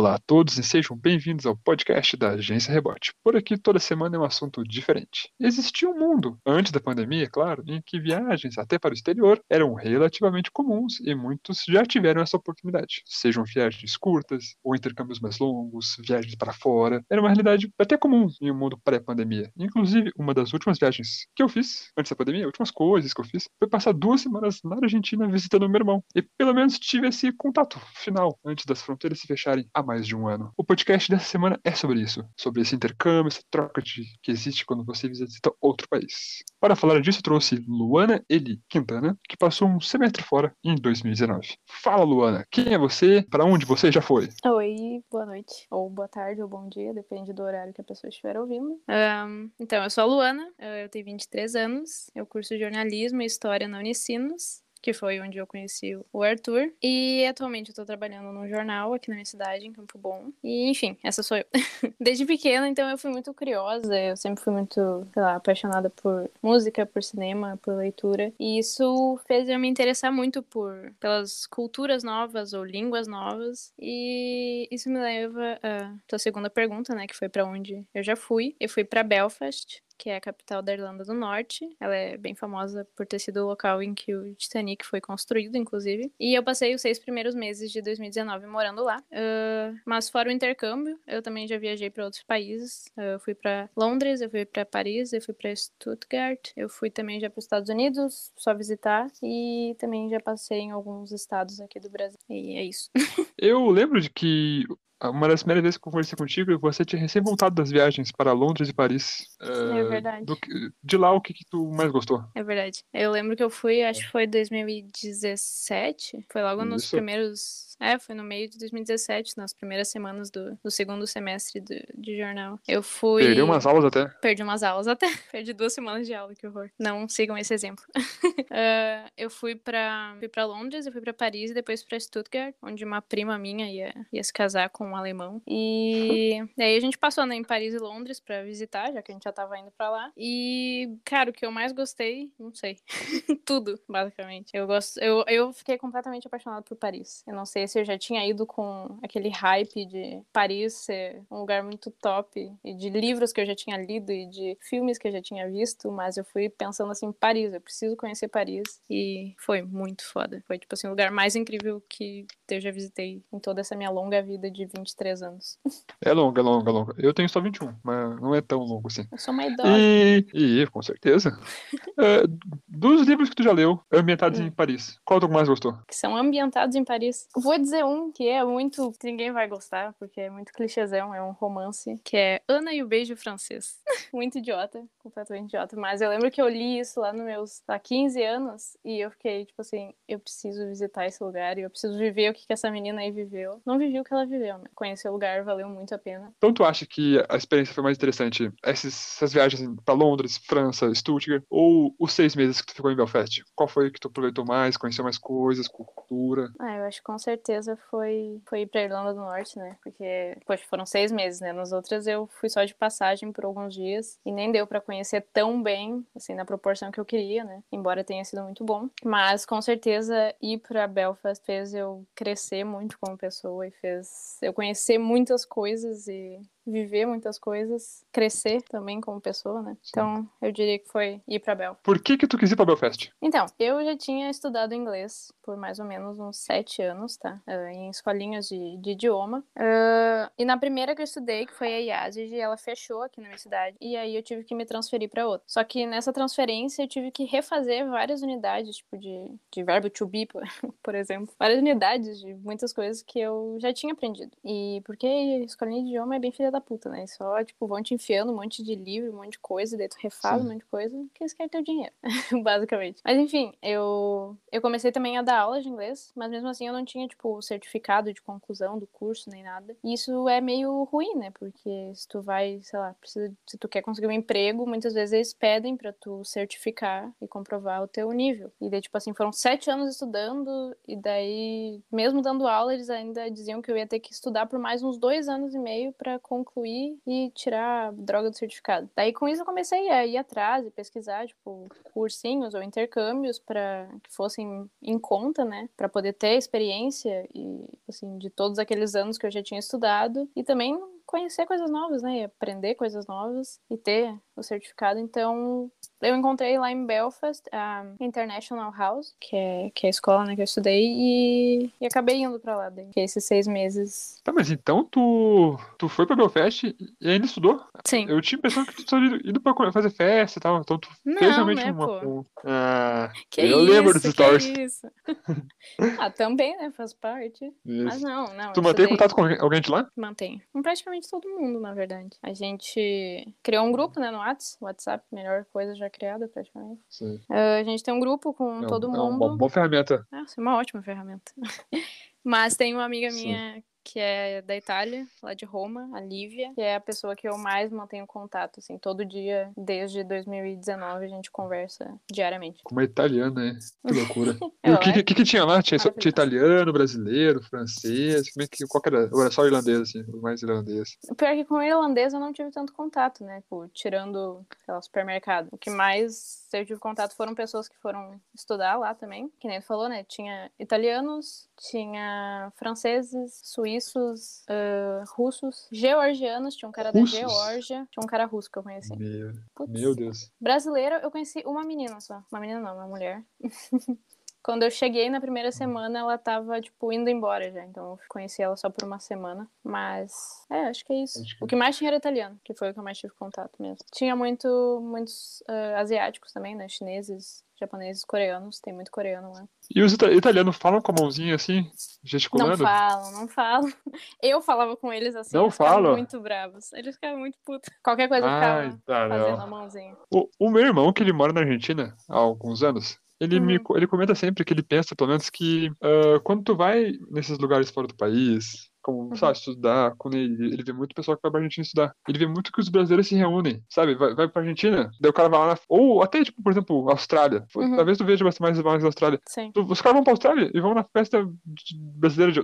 Olá a todos e sejam bem-vindos ao podcast da Agência Rebote. Por aqui toda semana é um assunto diferente. Existia um mundo, antes da pandemia, claro, em que viagens até para o exterior eram relativamente comuns e muitos já tiveram essa oportunidade. Sejam viagens curtas ou intercâmbios mais longos, viagens para fora. Era uma realidade até comum em um mundo pré-pandemia. Inclusive, uma das últimas viagens que eu fiz antes da pandemia, últimas coisas que eu fiz, foi passar duas semanas na Argentina visitando meu irmão. E pelo menos tive esse contato final antes das fronteiras se fecharem há mais de um ano. O podcast dessa semana é sobre isso, sobre esse intercâmbio, essa troca de, que existe quando você visita outro país. Para falar disso, eu trouxe Luana Eli Quintana, que passou um semestre fora em 2019. Fala, Luana, quem é você? Para onde você já foi? Oi, boa noite, ou boa tarde, ou bom dia, depende do horário que a pessoa estiver ouvindo. Um, então, eu sou a Luana, eu tenho 23 anos, eu curso jornalismo e história na Unicinos que foi onde eu conheci o Arthur. E atualmente eu tô trabalhando num jornal aqui na minha cidade, em Campo Bom. E, enfim, essa sou eu. Desde pequena, então eu fui muito curiosa, eu sempre fui muito, sei lá, apaixonada por música, por cinema, por leitura. E isso fez eu me interessar muito por pelas culturas novas ou línguas novas. E isso me leva à tua segunda pergunta, né, que foi para onde eu já fui. Eu fui para Belfast, que é a capital da Irlanda do Norte. Ela é bem famosa por ter sido o local em que o Titanic foi construído, inclusive. E eu passei os seis primeiros meses de 2019 morando lá. Uh, mas fora o intercâmbio, eu também já viajei para outros países. Uh, eu fui para Londres, eu fui para Paris, eu fui para Stuttgart, eu fui também já para os Estados Unidos, só visitar. E também já passei em alguns estados aqui do Brasil. E é isso. eu lembro de que uma das primeiras vezes que eu conversei contigo, você tinha recém voltado das viagens para Londres e Paris. É, é verdade. Do, de lá, o que, que tu mais gostou? É verdade. Eu lembro que eu fui, acho que foi 2017. Foi logo Isso. nos primeiros é, foi no meio de 2017, nas primeiras semanas do, do segundo semestre do, de jornal. Eu fui. Perdi umas aulas até. Perdi umas aulas até. Perdi duas semanas de aula, que horror. Não sigam esse exemplo. uh, eu fui pra, fui pra Londres, eu fui pra Paris e depois pra Stuttgart, onde uma prima minha ia, ia se casar com um alemão. E daí a gente passou né, em Paris e Londres pra visitar, já que a gente já tava indo pra lá. E, cara, o que eu mais gostei, não sei. Tudo, basicamente. Eu gosto. Eu, eu fiquei completamente apaixonada por Paris. Eu não sei eu já tinha ido com aquele hype de Paris ser um lugar muito top, e de livros que eu já tinha lido e de filmes que eu já tinha visto, mas eu fui pensando assim, Paris, eu preciso conhecer Paris. E foi muito foda. Foi, tipo assim, o lugar mais incrível que eu já visitei em toda essa minha longa vida de 23 anos. É longa, é longa, é longa. Eu tenho só 21, mas não é tão longo assim. Eu sou uma idosa. E, e com certeza. é, dos livros que tu já leu, ambientados hum. em Paris, qual tu mais gostou? Que são ambientados em Paris. Vou dizer um que é muito. que ninguém vai gostar, porque é muito clichêzão, é um romance, que é Ana e o Beijo Francês. muito idiota, completamente idiota. Mas eu lembro que eu li isso lá nos meus há 15 anos e eu fiquei, tipo assim, eu preciso visitar esse lugar e eu preciso viver o que, que essa menina aí viveu. Não vivi o que ela viveu, né? Conhecer o lugar valeu muito a pena. Então tu acha que a experiência foi mais interessante? Essas, essas viagens para Londres, França, Stuttgart, ou os seis meses que tu ficou em Belfast? Qual foi que tu aproveitou mais, conheceu mais coisas, cultura? Ah, eu acho que com certeza foi, foi ir pra Irlanda do Norte, né? Porque, poxa, foram seis meses, né? Nas outras eu fui só de passagem por alguns dias e nem deu para conhecer tão bem, assim, na proporção que eu queria, né? Embora tenha sido muito bom. Mas, com certeza, ir pra Belfast fez eu crescer muito como pessoa e fez eu conhecer muitas coisas e viver muitas coisas, crescer também como pessoa, né? Então, eu diria que foi ir para Bel. Por que que tu quis ir para Belfast? Então, eu já tinha estudado inglês por mais ou menos uns sete anos, tá? Uh, em escolinhas de, de idioma. Uh, e na primeira que eu estudei, que foi a IASIG, ela fechou aqui na minha cidade. E aí eu tive que me transferir para outra. Só que nessa transferência eu tive que refazer várias unidades, tipo de, de verbo to be, por, por exemplo. Várias unidades de muitas coisas que eu já tinha aprendido. E porque escolinha de idioma é bem filha da da puta, né? Só, tipo, vão te enfiando um monte de livro, um monte de coisa, daí tu refaz Sim. um monte de coisa, porque eles querem teu dinheiro, basicamente. Mas enfim, eu, eu comecei também a dar aulas de inglês, mas mesmo assim eu não tinha, tipo, certificado de conclusão do curso, nem nada. E isso é meio ruim, né? Porque se tu vai, sei lá, precisa, se tu quer conseguir um emprego, muitas vezes eles pedem pra tu certificar e comprovar o teu nível. E daí, tipo assim, foram sete anos estudando, e daí, mesmo dando aula, eles ainda diziam que eu ia ter que estudar por mais uns dois anos e meio pra concluir e tirar droga do certificado. Daí com isso eu comecei a ir atrás e pesquisar, tipo, cursinhos ou intercâmbios para que fossem em conta, né, para poder ter experiência e assim de todos aqueles anos que eu já tinha estudado e também conhecer coisas novas, né? E aprender coisas novas e ter o certificado. Então, eu encontrei lá em Belfast a International House, que é, que é a escola né, que eu estudei, e, e acabei indo pra lá, daí, que é esses seis meses. Tá, mas então tu, tu foi pra Belfast e ainda estudou? Sim. Eu tinha impressão que tu tinha ido pra fazer festa e tal, então tu Não, fez realmente né, uma... pô? Ah, Que eu isso, lembro dos stories. isso. ah, também, né? Faz parte. Mas Isso. não, não. Tu mantém contato com alguém- de lá? Mantém. Com praticamente todo mundo, na verdade. A gente criou um grupo, né, no Whats, WhatsApp, melhor coisa já criada, praticamente. Ah, a gente tem um grupo com É, todo um- é mundo. uma boa ferramenta. Nossa, é uma ótima ferramenta. Mas tem uma amiga Sim. Que é da Itália, lá de Roma, a Lívia, que é a pessoa que eu mais mantenho contato, assim, todo dia, desde 2019, a gente conversa diariamente. Com uma italiana, hein? Que loucura. E o que, é que, que tinha lá? Tinha, só- tinha italiano, brasileiro, francês? Como é que, qual que era? Ou era só irlandês, assim? o Mais irlandês. Pior é que com o irlandês eu não tive tanto contato, né? Tipo, tirando, sei lá, supermercado. O que mais eu tive contato foram pessoas que foram estudar lá também. Que nem ele falou, né? Tinha italianos, tinha franceses, suíços, ah, russos, georgianos. Tinha um cara Russos? da Geórgia. Tinha um cara russo que eu conheci. Meu, Putz. meu Deus. Brasileira, eu conheci uma menina só. Uma menina não, uma mulher. Quando eu cheguei na primeira semana, ela tava, tipo, indo embora já. Então eu conheci ela só por uma semana. Mas, é, acho que é isso. Que- O que mais tinha era italiano, que foi o que eu mais tive contato mesmo. Tinha muito, muitos ah, asiáticos também, né? Chineses, japoneses, coreanos. Tem muito coreano lá. E os ita- italianos falam com a mãozinha assim, Não gesticulando? falam, não falam. Eu falava com eles assim, Não eles falam? muito bravos. Eles ficavam muito putos. Qualquer coisa Ai, ficava tá, fazendo não. a mãozinha. O, o meu irmão, que ele mora na Argentina há alguns anos, ele, me, Uhum. co- ele comenta sempre que ele pensa, pelo menos, que ah, quando tu vai nesses lugares fora do país, como, Uhum. sabe, estudar, quando ele, ele vê muito pessoal que vai pra Argentina estudar, ele vê muito que os brasileiros se reúnem, sabe? Vai, vai pra Argentina, daí o cara vai lá, na, ou até, tipo, por exemplo, Austrália. Uhum. Talvez tu veja mais, mais na Austrália. Sim. Os caras vão pra Austrália e vão na festa de brasileiros de,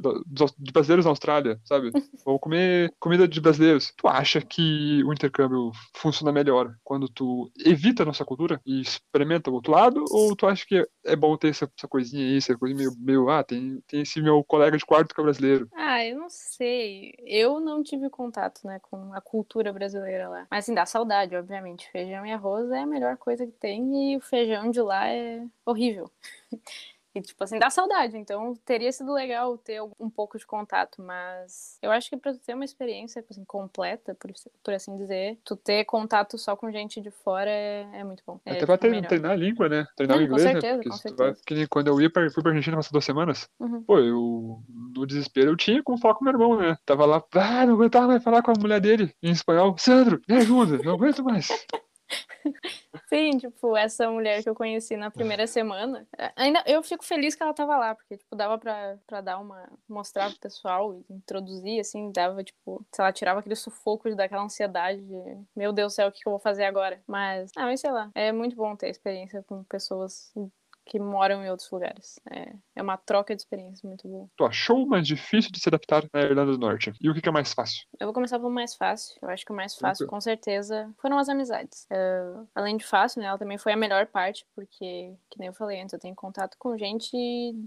de brasileiros na Austrália, sabe? Vão comer comida de brasileiros. Tu acha que o intercâmbio funciona melhor quando tu evita a nossa cultura e experimenta o outro lado? Ou tu acha que é bom ter essa, essa coisinha aí, essa coisa meio, meio ah, tem, tem esse meu colega de quarto que é brasileiro. Ah, eu não sei. Eu não tive contato, né, com a cultura brasileira lá. Mas assim, dá saudade, obviamente. Feijão e arroz é a melhor coisa que tem e o feijão de lá é horrível. E, tipo assim, dá saudade. Então, teria sido legal ter um pouco de contato, mas eu acho que pra tu ter uma experiência, assim, completa, por, por assim dizer, tu ter contato só com gente de fora é, é muito bom. É, Até pra tipo, tre- melhor. treinar a língua, né? Treinar o com inglês, né? certeza, Porque com tu vai- certeza. que nem quando eu ia pra, fui pra Argentina passar duas semanas, Uhum. pô, eu, no desespero, eu tinha como falar com meu irmão, né? Tava lá, ah, não aguentava mais falar com a mulher dele em espanhol. Sandro, me ajuda, não aguento mais. Sim, tipo, essa mulher que eu conheci na primeira semana, é, ainda eu fico feliz que ela tava lá, porque, tipo, dava pra, pra dar uma, mostrar pro pessoal e introduzir, assim, dava, tipo, sei lá, tirava aquele sufoco daquela ansiedade de, meu Deus do céu, o que que eu vou fazer agora? Mas, ah, mas sei lá, é muito bom ter experiência com pessoas que moram em outros lugares. É, é uma troca de experiências muito boa. Tu achou mais difícil de se adaptar na Irlanda do Norte? E o que que é mais fácil? Eu vou começar pelo mais fácil. Eu acho que o mais fácil, com certeza, foram as amizades. Eh, além de fácil, né? Ela também foi a melhor parte, porque, que nem eu falei antes, eu tenho contato com gente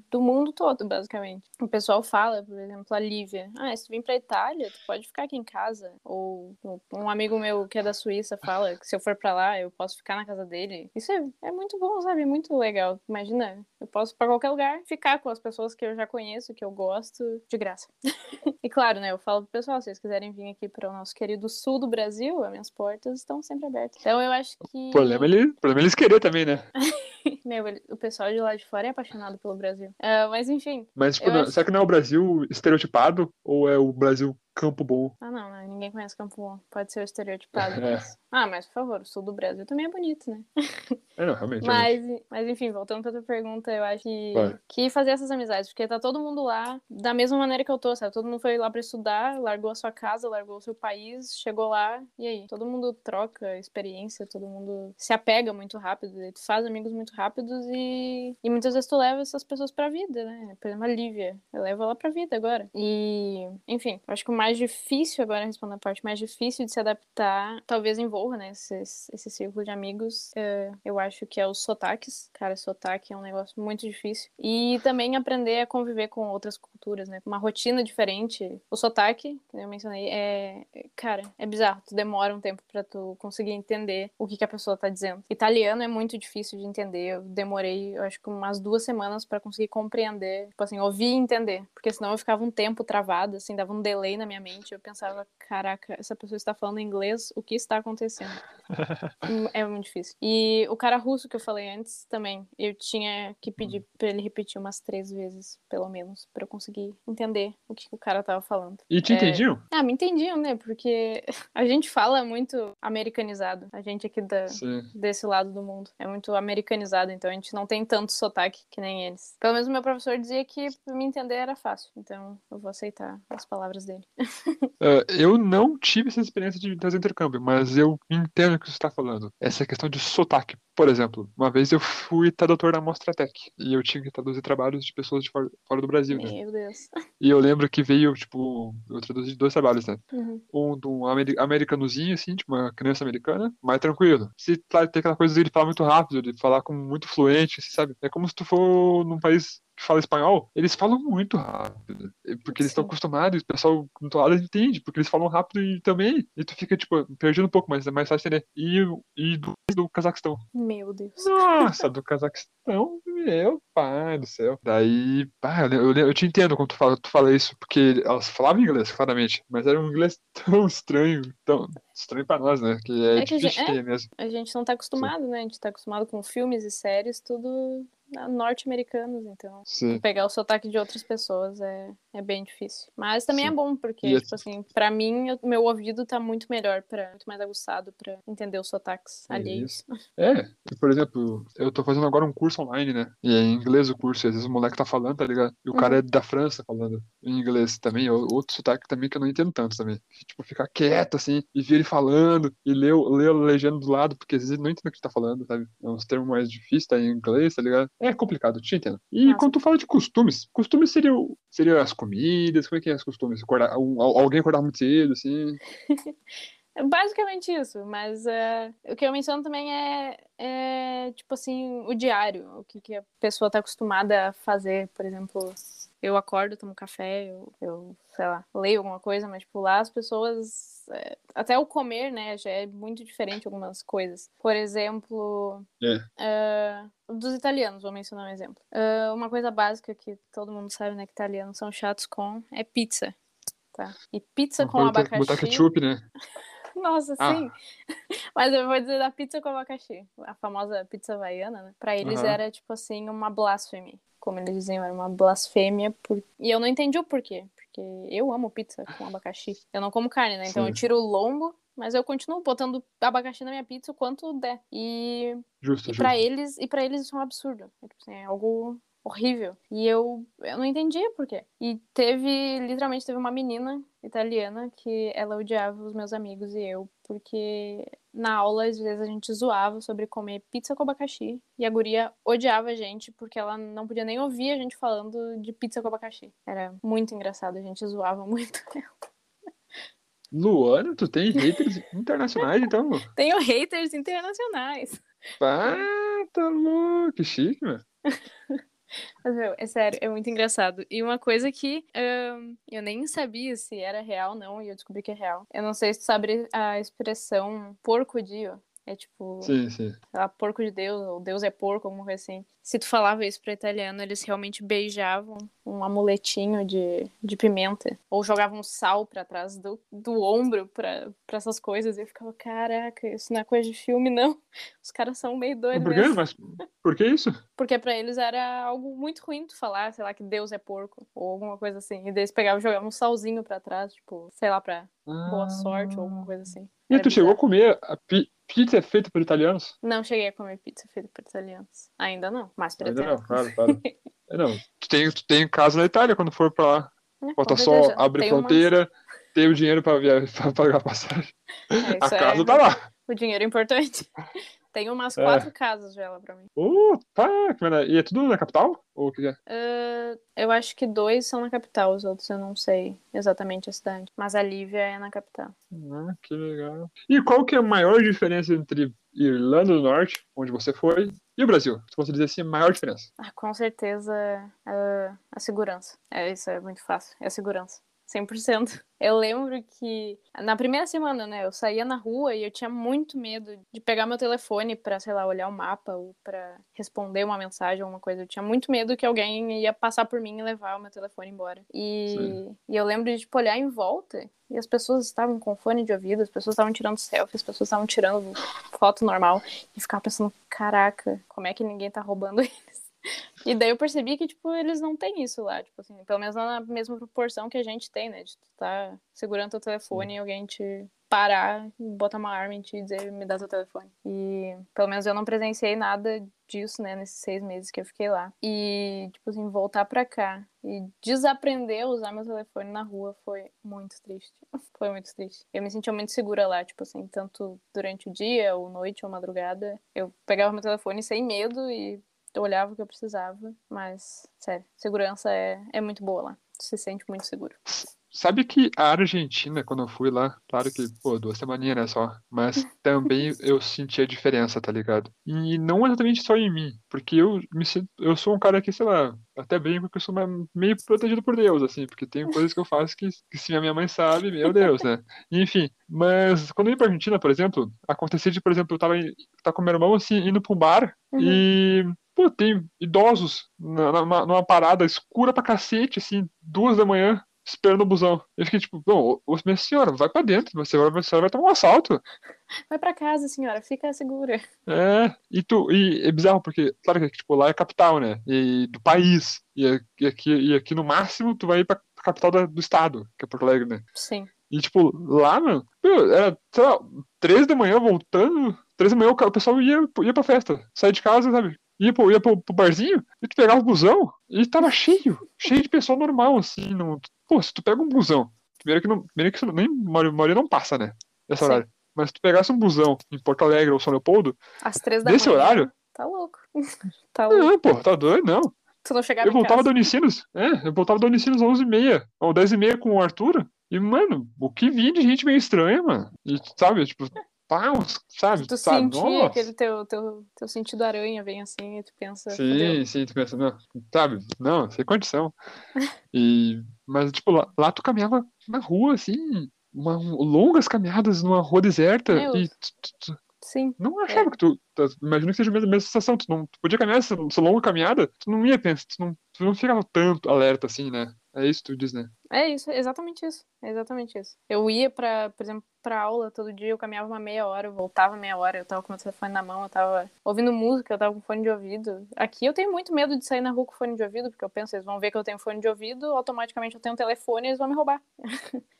do mundo todo, basicamente. O pessoal fala, por exemplo, a Lívia. Ah, se tu vir pra Itália, tu pode ficar aqui em casa. Ou um amigo meu que é da Suíça fala que se eu for pra lá, eu posso ficar na casa dele. Isso é, é muito bom, sabe? É muito legal. Imagina, eu posso pra qualquer lugar, ficar com as pessoas que eu já conheço, que eu gosto, de graça. E claro, né, eu falo pro pessoal, se vocês quiserem vir aqui para o nosso querido sul do Brasil, as minhas portas estão sempre abertas. Então eu acho que O problema, é ele, o problema é eles querer também, né? meu, o pessoal de lá de fora é apaixonado pelo Brasil. Ah, mas enfim. Mas tipo, não- acho- será que não é o Brasil estereotipado ou é o Brasil Campo Bom? Ah, não, né? Ninguém conhece Campo Bom. Pode ser o estereotipado. É. mas- Ah, mas por favor, o sul do Brasil também é bonito, né? É, não, realmente. realmente. Mas, mas enfim, voltando pra tua pergunta, eu acho que, Vai. que fazer essas amizades, porque tá todo mundo lá da mesma maneira que eu tô, sabe? Todo mundo foi lá pra estudar, largou a sua casa, largou o seu país, chegou lá, e aí? Todo mundo troca experiência, todo mundo se apega muito rápido, tu faz amigos muito rápidos e, e muitas vezes tu leva essas pessoas pra vida, né? Por exemplo, a Lívia, eu levo ela pra vida agora. E, enfim, eu acho que o mais difícil, agora respondendo a parte mais difícil de se adaptar, talvez envolva, né, esse, esse círculo de amigos, uh, eu acho que é os sotaques. Cara, sotaque é um negócio muito difícil. E também aprender a conviver com outras culturas, né? Uma rotina diferente. O sotaque, que eu mencionei, é. Cara, é bizarro. Tu demora um tempo para tu conseguir entender o que, que a pessoa tá dizendo. Italiano é muito difícil de entender. Eu demorei, eu acho que umas duas semanas para conseguir compreender. Tipo assim, ouvir e entender. Porque senão eu ficava um tempo travada, assim, dava um delay na minha mente. Eu pensava, caraca, essa pessoa está falando inglês, o que está acontecendo? é muito difícil. E o cara russo que eu falei antes também, eu tinha que pedir para ele repetir umas três vezes, pelo menos, para eu conseguir entender o que o cara tava falando. E te É, entendiam? Ah, me entendiam, né? Porque a gente fala muito americanizado. A gente aqui da, desse lado do mundo. É muito americanizado, então a gente não tem tanto sotaque que nem eles. Pelo menos meu professor dizia que pra me entender era fácil. Então eu vou aceitar as palavras dele. Ah, eu não tive essa experiência de fazer intercâmbio, mas eu entendo o que você está falando. Essa questão de sotaque. Por exemplo, uma vez eu fui tradutor na Mostratec e eu tinha que traduzir trabalhos de pessoas de fora, fora do Brasil, né? Meu Deus. E eu lembro que veio, tipo, eu traduzi dois trabalhos, né? Uhum. Um de um ameri- americanozinho, assim, tipo uma criança americana, mais tranquilo. Se claro, tem aquela coisa dele falar muito rápido, de falar como muito fluente, assim, sabe? É como se tu for num país fala espanhol, eles falam muito rápido. É Porque eles estão Sim. acostumados, o pessoal do outro lado entende, porque eles falam rápido e também. E tu fica, tipo, perdendo um pouco, mas é mais fácil entender. E, e do, do Cazaquistão. Meu Deus. Nossa, do Cazaquistão, meu pai do céu. Daí, pá, eu, eu, eu te entendo quando tu fala, tu fala isso, porque elas falavam inglês, claramente, mas era um inglês tão estranho, tão estranho pra nós, né? Que é, É que a difícil gente- de entender mesmo. A gente não tá acostumado, né? A gente tá acostumado com filmes e séries, tudo norte-americanos, então. Sim. Pegar o sotaque de outras pessoas é, é bem difícil. Mas também Sim. é bom, porque, E é- tipo assim, pra mim, o meu ouvido tá muito melhor, pra, muito mais aguçado pra entender os sotaques É alheios. É, por exemplo, eu tô fazendo agora um curso online, né? E é em inglês o curso, e às vezes o moleque tá falando, tá ligado? E o cara Uhum. é da França falando em inglês também, ou- outro sotaque também que eu não entendo tanto também. Tipo, ficar quieto, assim, e ver ele falando, e ler, o- ler a legenda do lado, porque às vezes ele não entende o que ele tá falando, sabe? É uns termos mais difíceis, tá em inglês, tá ligado? É complicado, te entendo. E Nossa. quando tu fala de costumes, costumes seria, o- seria as comidas, como é que é as costumes? Acordar, um- al- alguém acordar muito cedo, assim. Basicamente isso, mas é, o que eu menciono também é, é, tipo assim, o diário, o que, que a pessoa tá acostumada a fazer, por exemplo, eu acordo, tomo café, eu, eu sei lá, leio alguma coisa, mas tipo, lá as pessoas, é, até o comer, né, já é muito diferente algumas coisas. Por exemplo, É. é, dos italianos, vou mencionar um exemplo. É, uma coisa básica que todo mundo sabe, né, que italianos são chatos com, é pizza. Tá? E pizza com botar, abacaxi. botar ketchup, né? Nossa, Ah. sim. Mas eu vou dizer da pizza com abacaxi. A famosa pizza havaiana, né? Pra eles Aham. era, tipo assim, uma blasfêmia. Como eles diziam, era uma blasfêmia. Por... E eu não entendi o porquê. Porque eu amo pizza com abacaxi. Eu não como carne, né? Então Sim. eu tiro o lombo, mas eu continuo botando abacaxi na minha pizza o quanto der. E, Justo, e pra eles, e para eles isso é um absurdo. É, tipo assim, é algo horrível. E eu, eu não entendia por quê. E teve, literalmente, teve uma menina italiana que ela odiava os meus amigos e eu, porque na aula, às vezes, a gente zoava sobre comer pizza com abacaxi. E a guria odiava a gente porque ela não podia nem ouvir a gente falando de pizza com abacaxi. Era muito engraçado, a gente zoava muito. Luana, tu tem haters internacionais, então? Tenho haters internacionais. Pá, tá louco, que chique, meu. Meu, é sério, é muito engraçado. E uma coisa que ahn, eu nem sabia se era real ou não, e eu descobri que é real. Eu não sei se tu sabe a expressão porco-dio. É tipo, Sim, sim. lá, porco de Deus, ou Deus é porco, alguma coisa assim. Se tu falava isso pra italiano, eles realmente beijavam um amuletinho de, de pimenta. Ou jogavam sal pra trás do, do ombro pra, pra essas coisas. E eu ficava, caraca, isso não é coisa de filme, não. Os caras são meio doidos Por quê? mesmo. Mas por que isso? Porque pra eles era algo muito ruim tu falar, sei lá, que Deus é porco, ou alguma coisa assim. E daí eles pegavam e jogavam um salzinho pra trás, tipo, sei lá, pra boa sorte ou alguma coisa assim. E Era tu chegou a bizarro. comer a pi- pizza feita por italianos? Não cheguei a comer pizza feita por italianos. Ainda não, mas Ainda pretendo. não, claro, claro. É, não. Tu tem, tu tem casa na Itália quando for pra lá. É, Falta com só abrir Tem fronteira, ter o dinheiro pra, via... pra pagar a passagem. É, A é- casa tá lá. O dinheiro é importante. Tem umas É. quatro casas já lá pra mim. Uh, tá. E é tudo na capital? Ou o que é? Ah, eu acho que dois são na capital, os outros eu não sei exatamente a cidade. Mas a Lívia é na capital. Ah, que legal. E qual que é a maior diferença entre Irlanda do Norte, onde você foi, e o Brasil? Você dizer assim, a maior diferença. Ah, com certeza ah, a segurança. É, isso é muito fácil. É a segurança. 100%. Eu lembro que na primeira semana, né, eu saía na rua e eu tinha muito medo de pegar meu telefone pra, sei lá, olhar o mapa ou pra responder uma mensagem ou alguma coisa. Eu tinha muito medo que alguém ia passar por mim e levar o meu telefone embora. E, e eu lembro de tipo, olhar em volta e as pessoas estavam com fone de ouvido, as pessoas estavam tirando selfie, as pessoas estavam tirando foto normal e ficava pensando, caraca, como é que ninguém tá roubando eles? E daí eu percebi que, tipo, eles não têm isso lá, tipo assim, pelo menos não na mesma proporção que a gente tem, né? De tu tá segurando teu telefone e alguém te parar, botar uma arma em ti e dizer, me dá teu telefone. E pelo menos eu não presenciei nada disso, né, nesses seis meses que eu fiquei lá. E, tipo assim, voltar pra cá e desaprender a usar meu telefone na rua foi muito triste. Foi muito triste. Eu me sentia muito segura lá, tipo assim, tanto durante o dia, ou noite, ou madrugada. Eu pegava meu telefone sem medo e eu olhava o que eu precisava, mas, sério, segurança é, é muito boa lá. Se sente muito seguro. Sabe que a Argentina, quando eu fui lá, claro que, pô, duas semaninhas, né, só, mas também eu senti a diferença, tá ligado? E não exatamente só em mim, porque eu me eu sou um cara que, sei lá, até brinco que eu sou meio protegido por Deus, assim, porque tem coisas que eu faço que, que se a minha mãe sabe, meu Deus, né? Enfim, mas quando eu ia pra Argentina, por exemplo, acontecia de, por exemplo, eu tava, tava com meu irmão, assim, indo pra um bar, Uhum. e, pô, tem idosos na- numa, numa parada escura pra cacete, assim, duas da manhã, esperando o busão. Eu fiquei tipo, bom, minha senhora, vai pra dentro, você vai, você vai tomar um assalto. Vai pra casa, senhora, fica segura. É, e tu, e é bizarro, porque, claro que, tipo, lá é a capital, né, e do país, e, e aqui, e aqui no máximo tu vai ir pra capital da- do estado, que é Porto Alegre, né. Sim. E, tipo, lá, mano, era, sei lá, três da manhã voltando, três da manhã o pessoal ia, ia pra festa, saía de casa, sabe? Ia pro, ia pro, pro barzinho, e tu pegava o busão, e tava cheio, cheio de pessoal normal, assim, não... Pô, se tu pega um busão, primeiro que, não, primeiro que nem, maioria não passa, né, nesse Sim. horário. Mas se tu pegasse um busão em Porto Alegre ou São Leopoldo, Às três da nesse manhã. horário, Tá louco. tá louco. não, pô, tá doido, não. Tu não chegava Eu voltava da Unicinos, é, eu voltava da Unicinos às 11h30, ou 10h30 com o Arthur, e, mano, o que vinha de gente meio estranha, mano. E, sabe, tipo, uns- sabe, Tu sabe, sentia nossa. aquele teu, teu, teu sentido aranha vem assim e tu pensa. Sim, "Fudeu." sim, tu pensa, não, sabe, não, sem condição. E, mas, tipo, lá, lá tu caminhava na rua, assim, uma, longas caminhadas numa rua deserta, Meu. e tu, tu- tu Sim. não achava que tu, imagino que seja a mesma, mesma sensação, tu não tu podia caminhar essa, essa longa caminhada, tu não ia pensar, tu não, tu não ficava tanto alerta assim, né? É isso que tu diz, né? É isso, é exatamente isso. É exatamente isso. Eu ia pra, por exemplo, pra aula todo dia, eu caminhava uma meia hora, eu voltava meia hora, eu tava com meu telefone na mão, eu tava ouvindo música, eu tava com fone de ouvido. Aqui eu tenho muito medo de sair na rua com fone de ouvido, porque eu penso, eles vão ver que eu tenho fone de ouvido, automaticamente eu tenho um telefone e eles vão me roubar.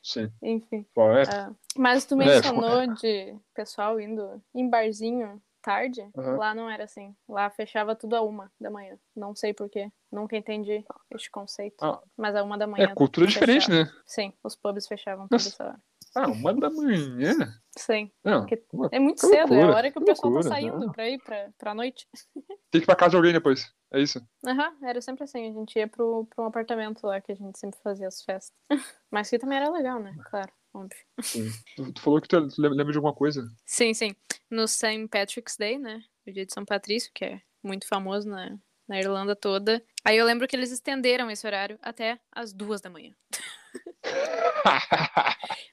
Sim. Enfim. Qual é? ah, mas tu É, mencionou de pessoal indo em barzinho tarde. Aham. Lá não era assim. Lá fechava tudo a uma da manhã. Não sei porquê. Nunca entendi este conceito. Ah. Mas a uma da manhã. É cultura diferente, fechava. né? Sim, os pubs fechavam toda essa hora. Ah, uma da manhã? Sim. Não, uma- É muito cedo, é a loucura, hora que o pessoal tá loucura, saindo não. pra ir pra, pra noite. tem que ir pra casa de alguém depois. É isso? Aham, era sempre assim. A gente ia pro, pro um apartamento lá que a gente sempre fazia as festas. Mas que também era legal, né? Claro, óbvio. Sim. Tu, tu falou que tu lem- lembra de alguma coisa. Sim, sim. No St. Patrick's Day, né? O dia de São Patrício, que é muito famoso na, na Irlanda toda. Aí eu lembro que eles estenderam esse horário até as duas da manhã.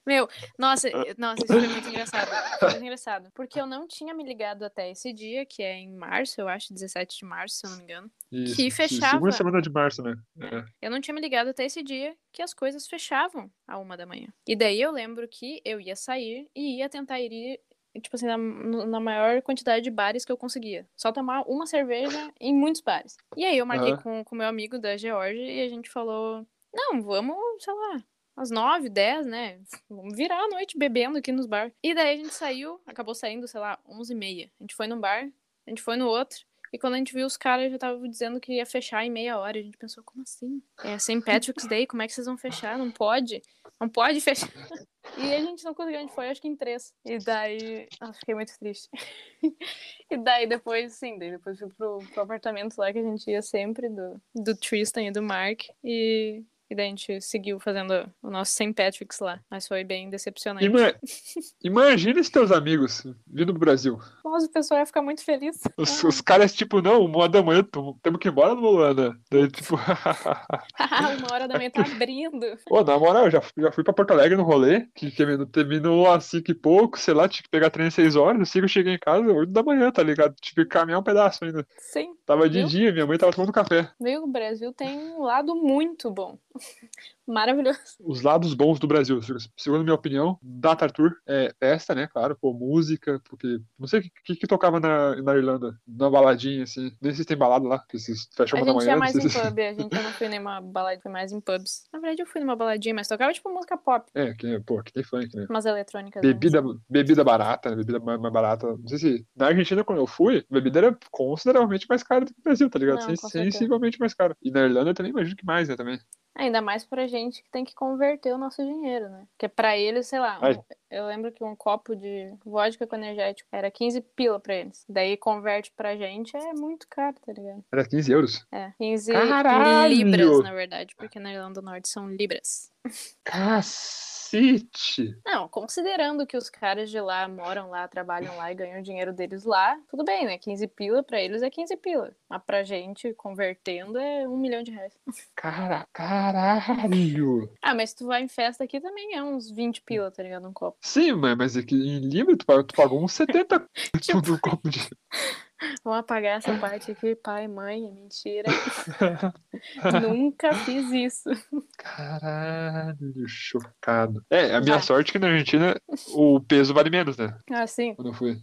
Meu, nossa, eu- nossa, isso foi muito engraçado. Foi muito engraçado. Porque eu não tinha me ligado até esse dia, que é em março, eu acho, 17 de março, se eu não me engano. Isso. Que fechava. Segunda semana de março, né? É. Eu não tinha me ligado até esse dia que as coisas fechavam a uma da manhã. E daí eu lembro que eu ia sair e ia tentar ir, tipo assim, na, na maior quantidade de bares que eu conseguia. Só tomar uma cerveja em muitos bares. E aí eu marquei Aham. com o meu amigo da Georgia e a gente falou: não, vamos, sei lá. Às nove, dez, né? Vamos virar a noite bebendo aqui nos bar. E daí a gente saiu, acabou saindo, sei lá, onze e meia. A gente foi num bar, a gente foi no outro. E quando a gente viu os caras já estavam dizendo que ia fechar em meia hora. A gente pensou, como assim? É St. Patrick's Day, como é que vocês vão fechar? Não pode. Não pode fechar. E a gente não conseguiu, a gente foi acho que em três. E daí. Nossa, fiquei muito triste. e daí depois, sim, daí depois fui pro, pro apartamento lá que a gente ia sempre, do, do Tristan e do Mark. E e daí a gente seguiu fazendo o nosso St. Patrick's lá. Mas foi bem decepcionante. Ima Imagina os teus amigos vindo pro Brasil. Nossa, o pessoal ia ficar muito feliz. Os, ah. os caras, tipo, não, uma hora da manhã, temos que ir embora, Luana. Daí, tipo. uma hora da manhã tá abrindo. Pô, na moral, eu já, já fui pra Porto Alegre no rolê, que terminou às cinco e pouco, sei lá, tinha que pegar trem às seis horas. Assim que eu cheguei em casa, oito da manhã, tá ligado? Tive que caminhar um pedaço ainda. Sim. Tava de Viu? dia, minha mãe tava tomando café. Viu? O Brasil tem um lado muito bom. Maravilhoso. Os lados bons do Brasil, segundo minha opinião, Data Arthur é festa, né? Claro, pô, música, porque não sei o que, que, tocava na, na Irlanda, na baladinha, assim. Nem sei se tem balada lá, que vocês fecham uma da manhã. A gente ia mais em pub, a gente não foi nenhuma balada, foi mais em pubs. Na verdade, eu fui numa baladinha, mas tocava tipo música pop. É, que, pô, que tem funk, né? Umas eletrônicas. Bebida, né? bebida barata, né? Bebida mais, mais, barata. Não sei se. Na Argentina, quando eu fui, a bebida era consideravelmente mais cara do que no Brasil, tá ligado? Não, Sensivelmente mais cara. E na Irlanda também imagino que mais, né? Também. Ainda mais pra gente que tem que converter o nosso dinheiro, né? Porque pra eles, sei lá, um, eu lembro que um copo de vodka com energético era 15 pila pra eles. Daí converte pra gente é muito caro, tá ligado? Era 15 euros? É, 15 Caralho! libras, na verdade, porque na Irlanda do Norte são libras. Cacete! Não, considerando que os caras de lá moram lá, trabalham lá e ganham o dinheiro deles lá, tudo bem, né? 15 pila pra eles é 15 pila. Mas pra gente, convertendo, é um milhão de reais. Cara, caralho! ah, mas tu vai em festa aqui também é uns 20 pila, tá ligado? Um copo. Sim, mas é que em Libra tu pagou uns 70 tipo... no copo de. Vamos apagar essa parte aqui, pai, mãe, é mentira. Nunca fiz isso. Caralho, chocado. É, a minha ah. sorte é que na Argentina o peso vale menos, né? Ah, sim. Quando eu fui.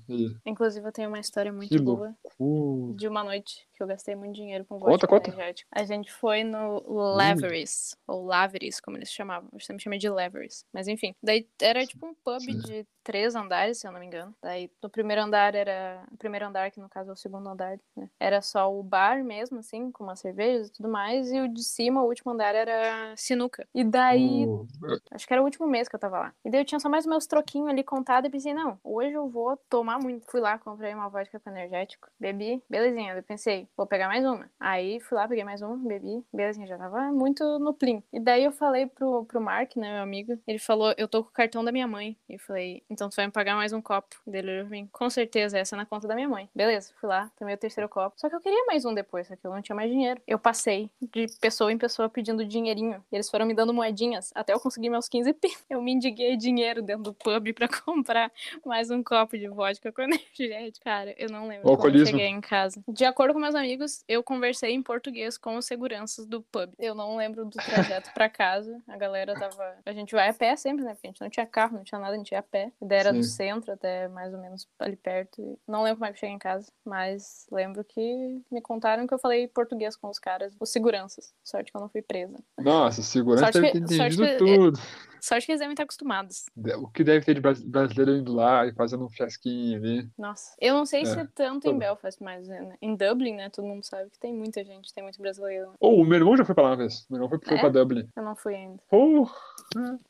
Inclusive, eu tenho uma história muito que boa. Loucura. De uma noite que eu gastei muito dinheiro com vodka conta, energético. A gente foi no Laveris, hum. ou Laveris, como eles chamavam. Eu sempre chamei de Laveris. Mas enfim, daí era tipo um pub sim. de três andares, se eu não me engano. Daí no primeiro andar era. O primeiro andar, que no caso é o segundo andar, né? Era só o bar mesmo, assim, com umas cervejas e tudo mais. E o de cima, o último andar, era sinuca. E daí. Uh. Acho que era o último mês que eu tava lá. E daí eu tinha só mais meus troquinhos ali contados e pensei, não, hoje eu vou tomar muito. Fui lá, comprei uma vodka com energético, bebi, belezinha. Eu pensei, vou pegar mais uma. Aí fui lá, peguei mais uma, bebi, belezinha, já tava muito no plim. E daí eu falei pro, pro Mark, né, meu amigo, ele falou, eu tô com o cartão da minha mãe. E eu falei, então tu vai me pagar mais um copo. Dele eu vim, com certeza, essa é na conta da minha mãe. Beleza, fui lá, tomei o terceiro copo. Só que eu queria mais um depois, só que eu não tinha mais dinheiro. Eu passei de pessoa em pessoa pedindo dinheirinho. E eles foram me dando moedinhas até eu conseguir meus 15 p. Eu me indiguei dinheiro dentro do pub pra comprar mais um copo de vodka com energético. Cara, eu não lembro como eu cheguei em casa. De acordo com meus amigos, eu conversei em português com os seguranças do pub. Eu não lembro do trajeto pra casa. A galera tava. A gente vai a pé sempre, né? Porque a gente não tinha carro, não tinha nada, a gente ia a pé. A ideia era do centro até mais ou menos ali perto. Não lembro como é que eu cheguei em casa, mas lembro que me contaram que eu falei português com os caras, os seguranças. Sorte que eu não fui presa. Nossa, segurança sorte deve ter entendido tudo. Sorte que eles devem estar acostumados. O que deve ter de brasileiro indo lá e fazendo um fiasquinho ali. Nossa, eu não sei é. se é tanto em Belfast, mas né, em Dublin, né, todo mundo sabe que tem muita gente, tem muito brasileiro. Ou oh, o meu irmão já foi pra lá uma vez. Meu irmão foi, foi é? pra Dublin. Eu não fui ainda. Porra!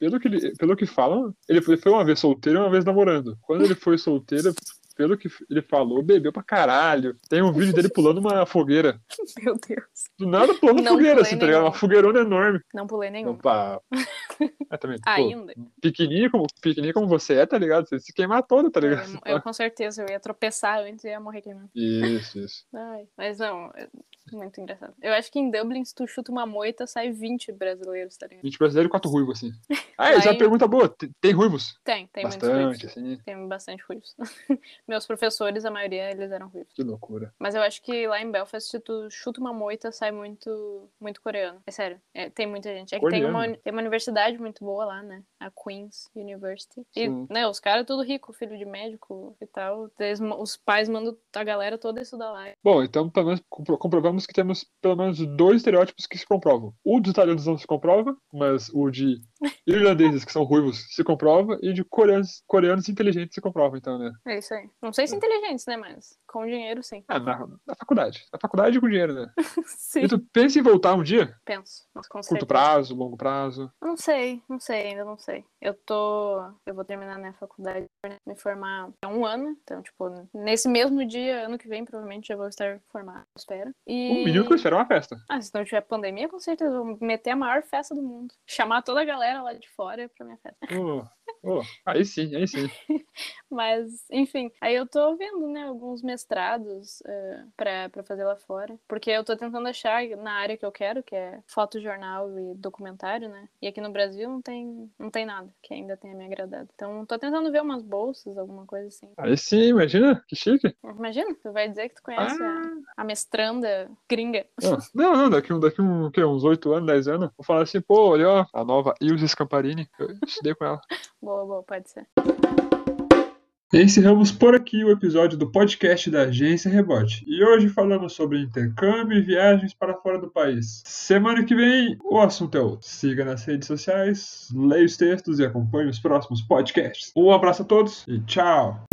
Pelo que, pelo que falam, ele foi uma vez solteiro e uma vez namorando. Quando ele foi solteiro, pelo que ele falou, bebeu pra caralho. Tem um vídeo dele pulando uma fogueira. Meu Deus. Do nada pulando uma fogueira, assim, tá ligado? Uma fogueirona enorme. Não pulei nenhum. Opa. É, também. Ainda. Pô, pequenininha como, pequenininha como você é, tá ligado? Você se queimar toda, tá ligado? Eu, eu com certeza, eu ia tropeçar antes e ia morrer queimando. Isso, isso. Ai, mas não, muito engraçado. Eu acho que em Dublin, se tu chuta uma moita, sai 20 brasileiros, tá ligado? 20 brasileiros e 4 ruivos, assim. Ah, essa é uma pergunta boa. Tem ruivos? Tem, tem bastante. Assim. Tem bastante ruivos. Meus professores, a maioria, eles eram ruivos. Que loucura. Mas eu acho que lá em Belfast, se tu chuta uma moita, sai muito, muito coreano. É sério. É, tem muita gente. É que tem uma, tem uma universidade muito boa lá, né? A Queen's University. E, Sim. né, os caras tudo rico, filho de médico e tal. Eles, os pais mandam a galera toda estudar lá. Bom, então pelo menos comprovamos que temos pelo menos dois estereótipos que se comprovam. O dos italianos não se comprova, mas o de irlandeses que são ruivos se comprova e de coreanos, coreanos inteligentes se comprova, então, né? É isso aí. Não sei se inteligentes, né? Mas com dinheiro, sim. Ah, na, na faculdade. Na faculdade com dinheiro, né? sim. E tu pensa em voltar um dia? Penso. Mas com Curto prazo, longo prazo? Eu Não sei, não sei, ainda não sei. Eu tô. Eu vou terminar minha faculdade, me formar há um ano. Então, tipo, nesse mesmo dia, ano que vem, provavelmente já vou estar formada, espero. E... O mínimo que eu espero é uma festa. Ah, se não tiver pandemia, com certeza vou meter a maior festa do mundo. Chamar toda a galera lá de fora pra minha festa. Oh, oh, aí sim, aí sim. Mas, enfim, aí eu tô vendo, né, alguns mestrados uh, pra, pra fazer lá fora. Porque eu tô tentando achar na área que eu quero, que é fotojornal e documentário, né? E aqui no Brasil não tem, não tem nada que ainda tenha me agradado. Então, tô tentando ver umas bolsas, alguma coisa assim. Aí sim, imagina, que chique. Imagina, tu vai dizer que tu conhece Ah. a, a mestranda gringa. Ah, Não, não, daqui, daqui um, o quê, uns 8 anos, 10 anos, vou falar assim, pô, olha, ó, a nova Ilse Scamparini, eu estudei com ela. Boa, boa, pode ser. Encerramos por aqui o episódio do podcast da Agência Rebote. E hoje falamos sobre intercâmbio e viagens para fora do país. Semana que vem o assunto é outro. Siga nas redes sociais, leia os textos e acompanhe os próximos podcasts. Um abraço a todos e tchau!